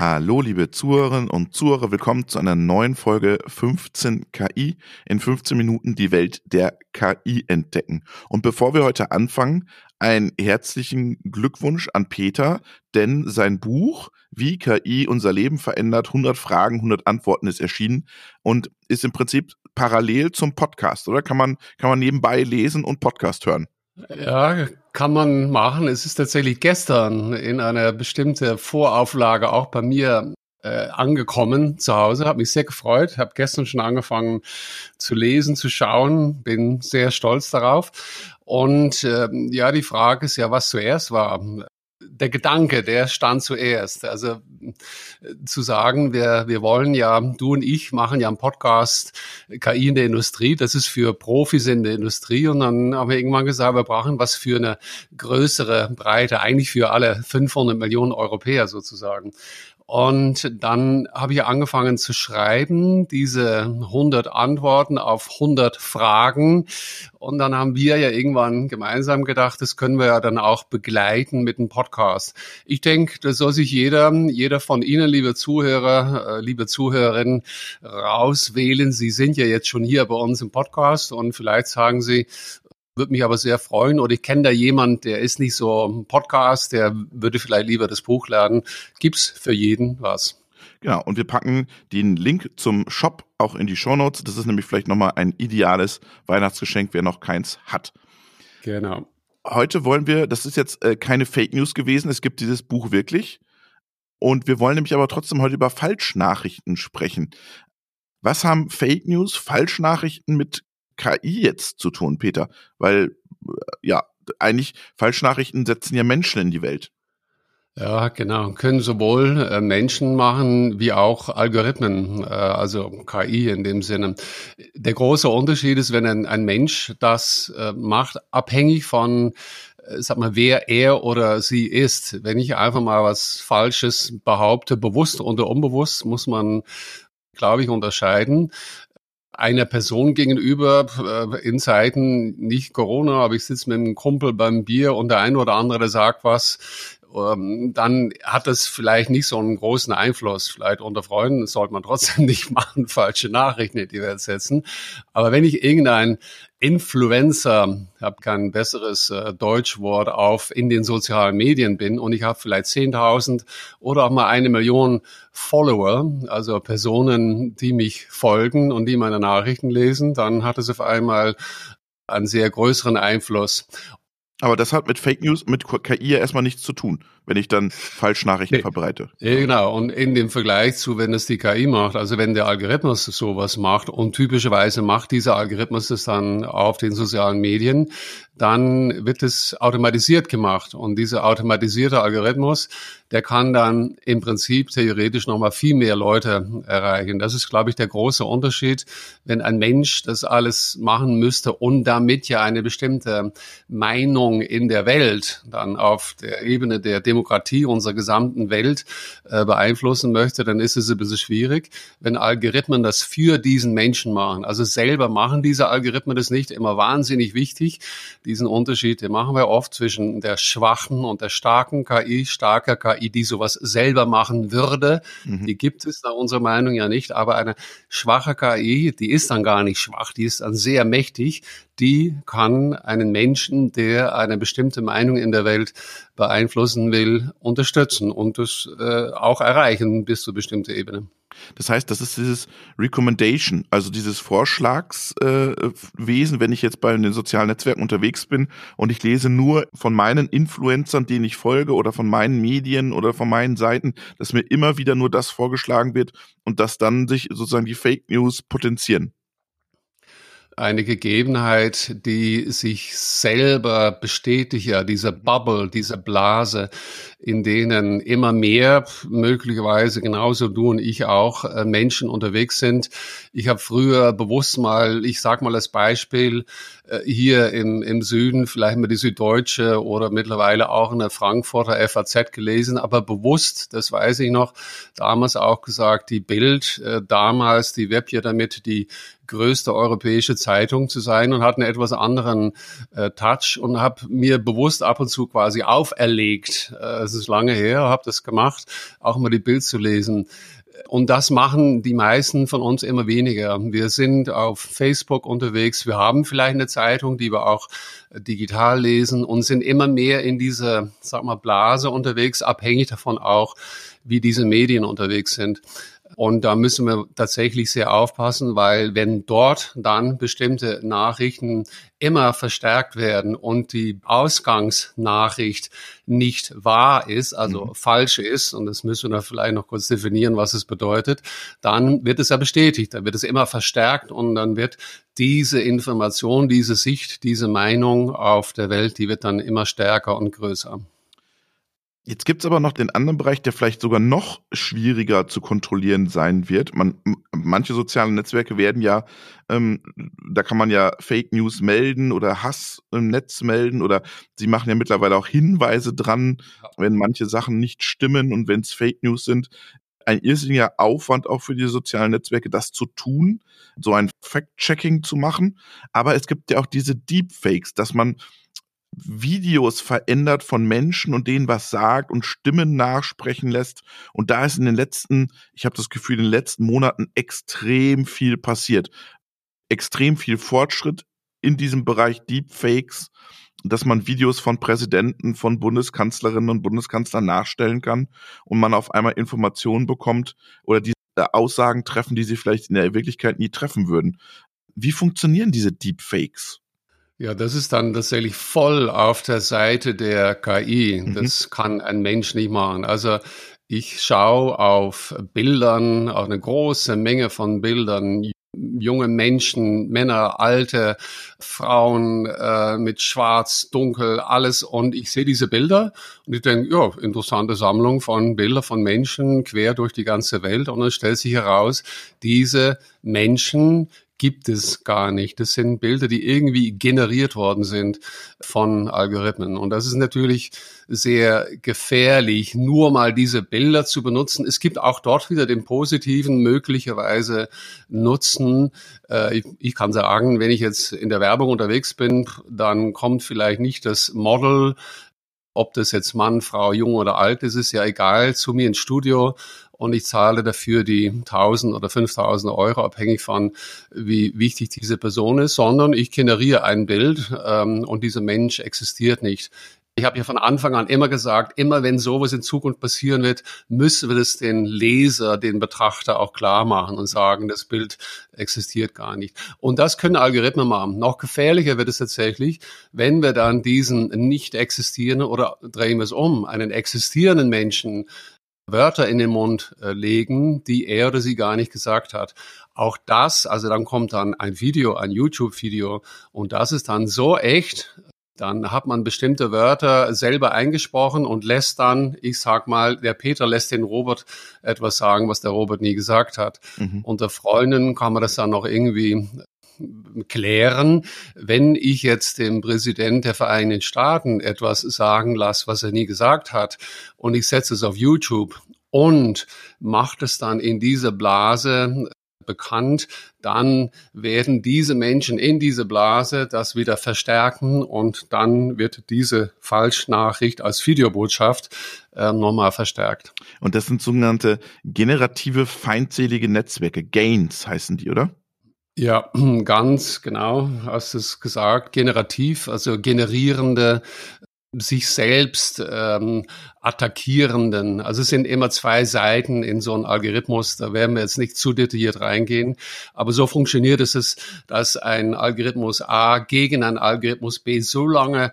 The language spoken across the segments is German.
Hallo, liebe Zuhörerinnen und Zuhörer, willkommen zu einer neuen Folge 15 KI. In 15 Minuten die Welt der KI entdecken. Und bevor wir heute anfangen, einen herzlichen Glückwunsch an Peter, denn sein Buch Wie KI unser Leben verändert, 100 Fragen, 100 Antworten ist erschienen und ist im Prinzip parallel zum Podcast, oder? Kann man, kann man nebenbei lesen und Podcast hören? Ja, kann man machen. Es ist tatsächlich gestern in einer bestimmten Vorauflage auch bei mir äh, angekommen zu Hause. Habe mich sehr gefreut. Habe gestern schon angefangen zu lesen, zu schauen. Bin sehr stolz darauf. Und äh, ja, die Frage ist ja, was zuerst war der Gedanke, der stand zuerst. Also zu sagen, wir, wir wollen ja, du und ich machen ja einen Podcast KI in der Industrie. Das ist für Profis in der Industrie. Und dann haben wir irgendwann gesagt, wir brauchen was für eine größere Breite, eigentlich für alle 500 Millionen Europäer sozusagen. Und dann habe ich angefangen zu schreiben, diese 100 Antworten auf 100 Fragen. Und dann haben wir ja irgendwann gemeinsam gedacht, das können wir ja dann auch begleiten mit einem Podcast. Ich denke, das soll sich jeder, jeder von Ihnen, liebe Zuhörer, äh, liebe Zuhörerinnen, rauswählen. Sie sind ja jetzt schon hier bei uns im Podcast und vielleicht sagen Sie, würde mich aber sehr freuen. Oder ich kenne da jemand, der ist nicht so ein Podcast, der würde vielleicht lieber das Buch lernen. Gibt's für jeden was. Genau, und wir packen den Link zum Shop auch in die Show Notes. Das ist nämlich vielleicht nochmal ein ideales Weihnachtsgeschenk, wer noch keins hat. Genau. Heute wollen wir, das ist jetzt äh, keine Fake News gewesen, es gibt dieses Buch wirklich. Und wir wollen nämlich aber trotzdem heute über Falschnachrichten sprechen. Was haben Fake News, Falschnachrichten mit KI jetzt zu tun, Peter? Weil, ja, eigentlich Falschnachrichten setzen ja Menschen in die Welt. Ja, genau. Können sowohl äh, Menschen machen wie auch Algorithmen, äh, also KI in dem Sinne. Der große Unterschied ist, wenn ein, Mensch das äh, macht, abhängig von äh, sag mal, wer er oder sie ist. Wenn ich einfach mal was Falsches behaupte, bewusst oder unbewusst, muss man, glaube ich, unterscheiden einer Person gegenüber äh, in Zeiten nicht Corona, aber ich sitze mit einem Kumpel beim Bier und der eine oder andere sagt was, ähm, dann hat das vielleicht nicht so einen großen Einfluss. Vielleicht unter Freunden sollte man trotzdem nicht machen, falsche Nachrichten in die Welt setzen. Aber wenn ich irgendein Influencer, habe kein besseres äh, Deutschwort auf, in den sozialen Medien bin und ich habe vielleicht 10.000 oder auch mal eine Million Follower, also Personen, die mich folgen und die meine Nachrichten lesen, dann hat es auf einmal einen sehr größeren Einfluss. Aber das hat mit Fake News, mit KI ja erstmal nichts zu tun, wenn ich dann Falschnachrichten nee. verbreite. Ja, genau. Und in dem Vergleich zu, wenn es die KI macht, also wenn der Algorithmus sowas macht und typischerweise macht dieser Algorithmus das dann auf den sozialen Medien, dann wird es automatisiert gemacht. Und dieser automatisierte Algorithmus, der kann dann im Prinzip theoretisch nochmal viel mehr Leute erreichen. Das ist, glaube ich, der große Unterschied, wenn ein Mensch das alles machen müsste und damit ja eine bestimmte Meinung in der Welt dann auf der Ebene der Demokratie unserer gesamten Welt äh, beeinflussen möchte, dann ist es ein bisschen schwierig. Wenn Algorithmen das für diesen Menschen machen, also selber machen diese Algorithmen das nicht, immer wahnsinnig wichtig diesen Unterschied, den machen wir oft zwischen der schwachen und der starken KI, starker KI, die sowas selber machen würde. Mhm. Die gibt es nach unserer Meinung ja nicht, aber eine schwache KI, die ist dann gar nicht schwach, die ist dann sehr mächtig, die kann einen Menschen, der eine bestimmte Meinung in der Welt beeinflussen will, unterstützen und das äh, auch erreichen bis zu bestimmter Ebene. Das heißt, das ist dieses Recommendation, also dieses Vorschlagswesen, äh, wenn ich jetzt bei den sozialen Netzwerken unterwegs bin und ich lese nur von meinen Influencern, denen ich folge oder von meinen Medien oder von meinen Seiten, dass mir immer wieder nur das vorgeschlagen wird und dass dann sich sozusagen die Fake News potenzieren eine Gegebenheit, die sich selber bestätigt, ja, diese Bubble, diese Blase, in denen immer mehr, möglicherweise genauso du und ich auch, äh, Menschen unterwegs sind. Ich habe früher bewusst mal, ich sag mal als Beispiel, äh, hier im, im Süden vielleicht mal die Süddeutsche oder mittlerweile auch eine Frankfurter FAZ gelesen, aber bewusst, das weiß ich noch, damals auch gesagt, die Bild, äh, damals die Web ja damit, die größte europäische Zeitung zu sein und hat einen etwas anderen äh, Touch und habe mir bewusst ab und zu quasi auferlegt, äh, es ist lange her, habe das gemacht, auch mal die Bild zu lesen. Und das machen die meisten von uns immer weniger. Wir sind auf Facebook unterwegs. Wir haben vielleicht eine Zeitung, die wir auch digital lesen und sind immer mehr in dieser, sag mal, Blase unterwegs, abhängig davon auch, wie diese Medien unterwegs sind. Und da müssen wir tatsächlich sehr aufpassen, weil wenn dort dann bestimmte Nachrichten immer verstärkt werden und die Ausgangsnachricht nicht wahr ist, also mhm. falsch ist, und das müssen wir vielleicht noch kurz definieren, was es bedeutet, dann wird es ja bestätigt, dann wird es immer verstärkt und dann wird diese Information, diese Sicht, diese Meinung auf der Welt, die wird dann immer stärker und größer. Jetzt gibt's aber noch den anderen Bereich, der vielleicht sogar noch schwieriger zu kontrollieren sein wird. Man, manche soziale Netzwerke werden ja, ähm, da kann man ja Fake News melden oder Hass im Netz melden oder sie machen ja mittlerweile auch Hinweise dran, wenn manche Sachen nicht stimmen und wenn es Fake News sind. Ein irrsinniger Aufwand auch für die sozialen Netzwerke, das zu tun, so ein Fact-Checking zu machen. Aber es gibt ja auch diese Deepfakes, dass man Videos verändert von Menschen und denen was sagt und Stimmen nachsprechen lässt. Und da ist in den letzten, ich habe das Gefühl, in den letzten Monaten extrem viel passiert. Extrem viel Fortschritt in diesem Bereich Deepfakes, dass man Videos von Präsidenten, von Bundeskanzlerinnen und Bundeskanzlern nachstellen kann und man auf einmal Informationen bekommt oder die Aussagen treffen, die sie vielleicht in der Wirklichkeit nie treffen würden. Wie funktionieren diese Deepfakes? Ja, das ist dann tatsächlich voll auf der Seite der KI. Mhm. Das kann ein Mensch nicht machen. Also ich schaue auf Bildern, auf eine große Menge von Bildern, junge Menschen, Männer, alte Frauen äh, mit Schwarz, Dunkel, alles. Und ich sehe diese Bilder und ich denke, ja, interessante Sammlung von Bildern von Menschen quer durch die ganze Welt. Und dann stellt sich heraus, diese Menschen gibt es gar nicht. Das sind Bilder, die irgendwie generiert worden sind von Algorithmen. Und das ist natürlich sehr gefährlich, nur mal diese Bilder zu benutzen. Es gibt auch dort wieder den positiven möglicherweise Nutzen. Äh, ich, kann sagen, wenn ich jetzt in der Werbung unterwegs bin, dann kommt vielleicht nicht das Model ob das jetzt Mann, Frau, jung oder alt ist, ist ja egal, zu mir ins Studio und ich zahle dafür die 1000 oder 5000 Euro, abhängig von wie wichtig diese Person ist, sondern ich generiere ein Bild ähm, und dieser Mensch existiert nicht. Ich habe ja von Anfang an immer gesagt, immer wenn sowas in Zukunft passieren wird, müssen wir das den Leser, den Betrachter auch klar machen und sagen, das Bild existiert gar nicht. Und das können Algorithmen machen. Noch gefährlicher wird es tatsächlich, wenn wir dann diesen nicht existierenden oder drehen wir es um, einen existierenden Menschen Wörter in den Mund äh, legen, die er oder sie gar nicht gesagt hat. Auch das, also dann kommt dann ein Video, ein YouTube-Video und das ist dann so echt, dann hat man bestimmte Wörter selber eingesprochen und lässt dann, ich sag mal, der Peter lässt den Robert etwas sagen, was der Robert nie gesagt hat. Mhm. Unter Freunden kann man das dann noch irgendwie klären, wenn ich jetzt dem Präsident der Vereinigten Staaten etwas sagen lasse, was er nie gesagt hat, und ich setze es auf YouTube und mache es dann in dieser Blase bekannt, dann werden diese Menschen in diese Blase das wieder verstärken und dann wird diese Falschnachricht als Videobotschaft äh, nochmal verstärkt. Und das sind sogenannte generative feindselige Netzwerke, Gains heißen die, oder? Ja, ganz genau, hast es gesagt, generativ, also generierende sich selbst ähm, attackierenden. Also es sind immer zwei Seiten in so einem Algorithmus. Da werden wir jetzt nicht zu detailliert reingehen. Aber so funktioniert es, dass ein Algorithmus A gegen ein Algorithmus B so lange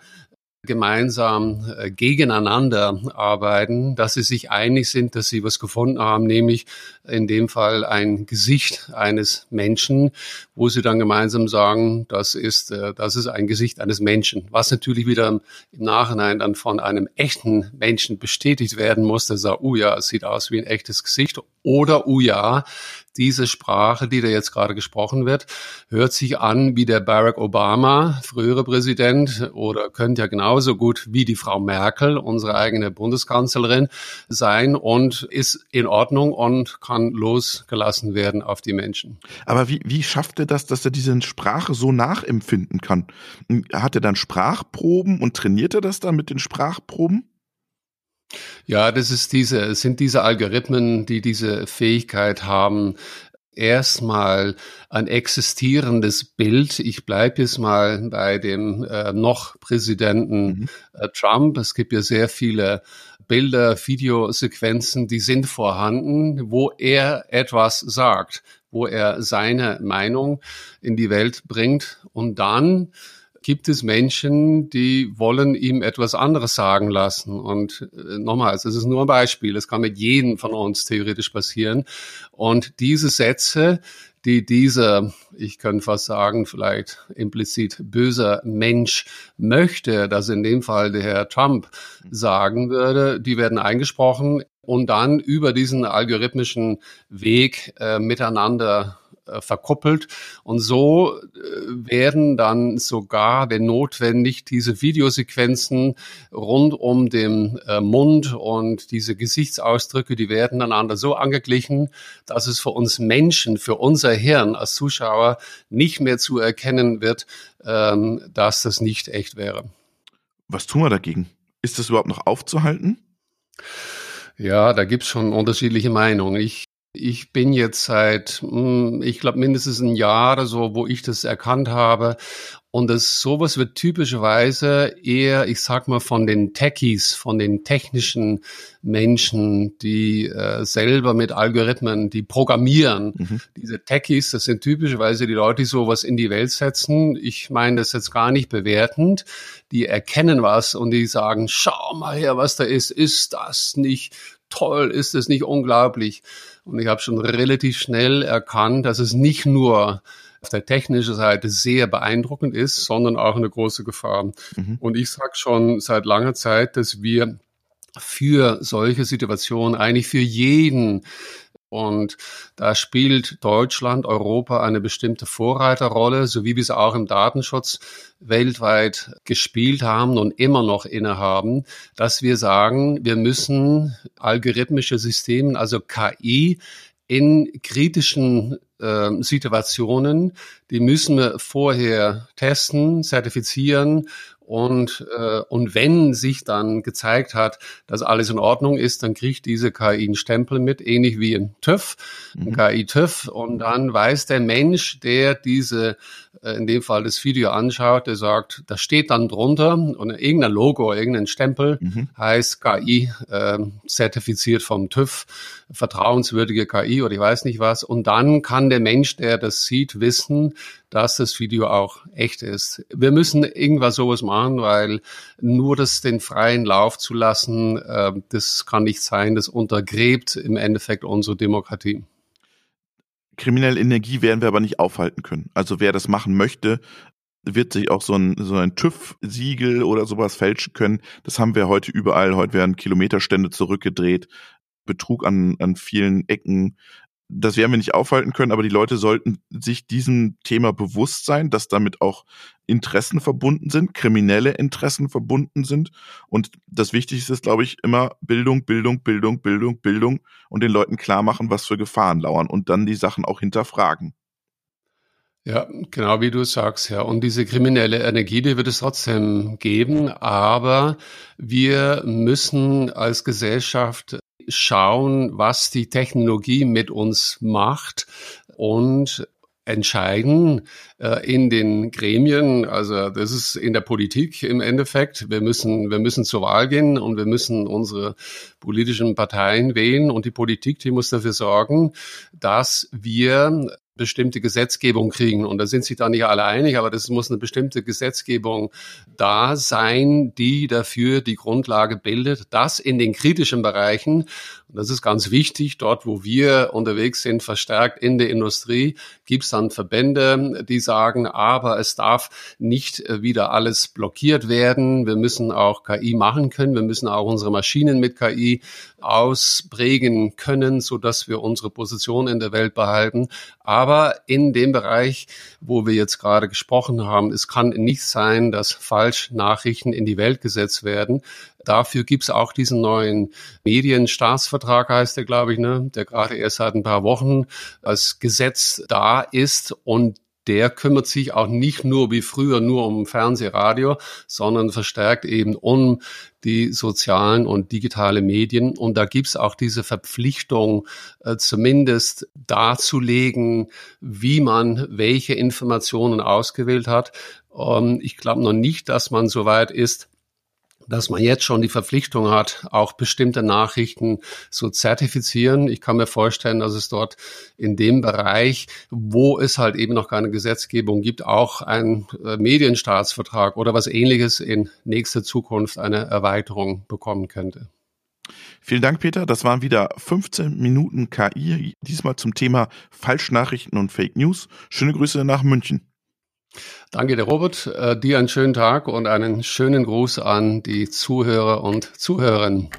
gemeinsam äh, gegeneinander arbeiten, dass sie sich einig sind, dass sie was gefunden haben, nämlich in dem Fall ein Gesicht eines Menschen, wo sie dann gemeinsam sagen, das ist, äh, das ist ein Gesicht eines Menschen, was natürlich wieder im Nachhinein dann von einem echten Menschen bestätigt werden muss, der sagt, oh ja, es sieht aus wie ein echtes Gesicht oder ja, diese Sprache, die da jetzt gerade gesprochen wird, hört sich an wie der Barack Obama, frühere Präsident, oder könnte ja genauso gut wie die Frau Merkel, unsere eigene Bundeskanzlerin, sein und ist in Ordnung und kann losgelassen werden auf die Menschen. Aber wie, wie schafft er das, dass er diese Sprache so nachempfinden kann? Hat er dann Sprachproben und trainiert er das dann mit den Sprachproben? Ja, das ist diese, sind diese Algorithmen, die diese Fähigkeit haben, erstmal ein existierendes Bild. Ich bleibe jetzt mal bei dem äh, noch Präsidenten mhm. äh, Trump. Es gibt ja sehr viele Bilder, Videosequenzen, die sind vorhanden, wo er etwas sagt, wo er seine Meinung in die Welt bringt und dann gibt es Menschen, die wollen ihm etwas anderes sagen lassen. Und äh, nochmals, es ist nur ein Beispiel. Es kann mit jedem von uns theoretisch passieren. Und diese Sätze, die dieser, ich könnte fast sagen, vielleicht implizit böser Mensch möchte, dass in dem Fall der Herr Trump sagen würde, die werden eingesprochen und dann über diesen algorithmischen Weg äh, miteinander äh, verkuppelt. Und so äh, werden dann sogar, wenn notwendig, diese Videosequenzen rund um den äh, Mund und diese Gesichtsausdrücke, die werden einander so angeglichen, dass es für uns Menschen, für unser Hirn als Zuschauer nicht mehr zu erkennen wird, ähm, dass das nicht echt wäre. Was tun wir dagegen? Ist das überhaupt noch aufzuhalten? Ja, da gibt's schon unterschiedliche Meinungen. Ich ich bin jetzt seit, hm, ich glaube, mindestens ein Jahr oder so, wo ich das erkannt habe. Und das sowas wird typischerweise eher, ich sag mal, von den Techies, von den technischen Menschen, die äh, selber mit Algorithmen, die programmieren. Mhm. Diese Techies, das sind typischerweise die Leute, die sowas in die Welt setzen. Ich meine das jetzt gar nicht bewertend. Die erkennen was und die sagen, schau mal her, was da ist. Ist das nicht toll? Ist das nicht unglaublich? Und ich habe schon relativ schnell erkannt, dass es nicht nur auf der technischen Seite sehr beeindruckend ist, sondern auch eine große Gefahr. Mhm. Und ich sage schon seit langer Zeit, dass wir für solche Situationen eigentlich für jeden und da spielt Deutschland, Europa eine bestimmte Vorreiterrolle, so wie wir es auch im Datenschutz weltweit gespielt haben und immer noch innehaben, dass wir sagen, wir müssen algorithmische Systeme, also KI, in kritischen äh, Situationen, die müssen wir vorher testen, zertifizieren und, äh, und wenn sich dann gezeigt hat, dass alles in Ordnung ist, dann kriegt diese KI einen Stempel mit, ähnlich wie ein TÜV, ein mhm. KI-TÜV. Und dann weiß der Mensch, der diese, äh, in dem Fall das Video anschaut, der sagt, da steht dann drunter und irgendein Logo, irgendein Stempel mhm. heißt KI äh, zertifiziert vom TÜV, vertrauenswürdige KI oder ich weiß nicht was. Und dann kann der Mensch, der das sieht, wissen, dass das Video auch echt ist. Wir müssen irgendwas sowas machen, weil nur das den freien Lauf zu lassen, äh, das kann nicht sein. Das untergräbt im Endeffekt unsere Demokratie. Kriminelle Energie werden wir aber nicht aufhalten können. Also wer das machen möchte, wird sich auch so ein, so ein TÜV-Siegel oder sowas fälschen können. Das haben wir heute überall. Heute werden Kilometerstände zurückgedreht. Betrug an, an vielen Ecken das werden wir nicht aufhalten können, aber die Leute sollten sich diesem Thema bewusst sein, dass damit auch Interessen verbunden sind, kriminelle Interessen verbunden sind. Und das Wichtigste ist, glaube ich, immer Bildung, Bildung, Bildung, Bildung, Bildung und den Leuten klar machen, was für Gefahren lauern und dann die Sachen auch hinterfragen. Ja, genau wie du sagst, ja. Und diese kriminelle Energie, die wird es trotzdem geben, aber wir müssen als Gesellschaft schauen, was die Technologie mit uns macht und entscheiden äh, in den Gremien. Also das ist in der Politik im Endeffekt. Wir müssen, wir müssen zur Wahl gehen und wir müssen unsere politischen Parteien wählen und die Politik, die muss dafür sorgen, dass wir bestimmte Gesetzgebung kriegen. Und da sind sich da nicht alle einig, aber das muss eine bestimmte Gesetzgebung da sein, die dafür die Grundlage bildet, dass in den kritischen Bereichen, und das ist ganz wichtig, dort wo wir unterwegs sind, verstärkt in der Industrie, gibt es dann Verbände, die sagen, aber es darf nicht wieder alles blockiert werden. Wir müssen auch KI machen können. Wir müssen auch unsere Maschinen mit KI ausprägen können, so dass wir unsere Position in der Welt behalten. Aber in dem Bereich, wo wir jetzt gerade gesprochen haben, es kann nicht sein, dass Falschnachrichten in die Welt gesetzt werden. Dafür gibt's auch diesen neuen Medienstaatsvertrag, heißt der, glaube ich, ne, der gerade erst seit ein paar Wochen als Gesetz da ist und der kümmert sich auch nicht nur wie früher nur um Fernsehradio, sondern verstärkt eben um die sozialen und digitale Medien. Und da gibt's auch diese Verpflichtung, äh, zumindest darzulegen, wie man welche Informationen ausgewählt hat. Ähm, ich glaube noch nicht, dass man so weit ist, dass man jetzt schon die Verpflichtung hat, auch bestimmte Nachrichten zu zertifizieren. Ich kann mir vorstellen, dass es dort in dem Bereich, wo es halt eben noch keine Gesetzgebung gibt, auch ein äh, Medienstaatsvertrag oder was ähnliches in nächster Zukunft eine Erweiterung bekommen könnte. Vielen Dank, Peter. Das waren wieder 15 Minuten KI, diesmal zum Thema Falschnachrichten und Fake News. Schöne Grüße nach München. Danke, der Robert. Äh, dir einen schönen Tag und einen schönen Gruß an die Zuhörer und Zuhörerinnen.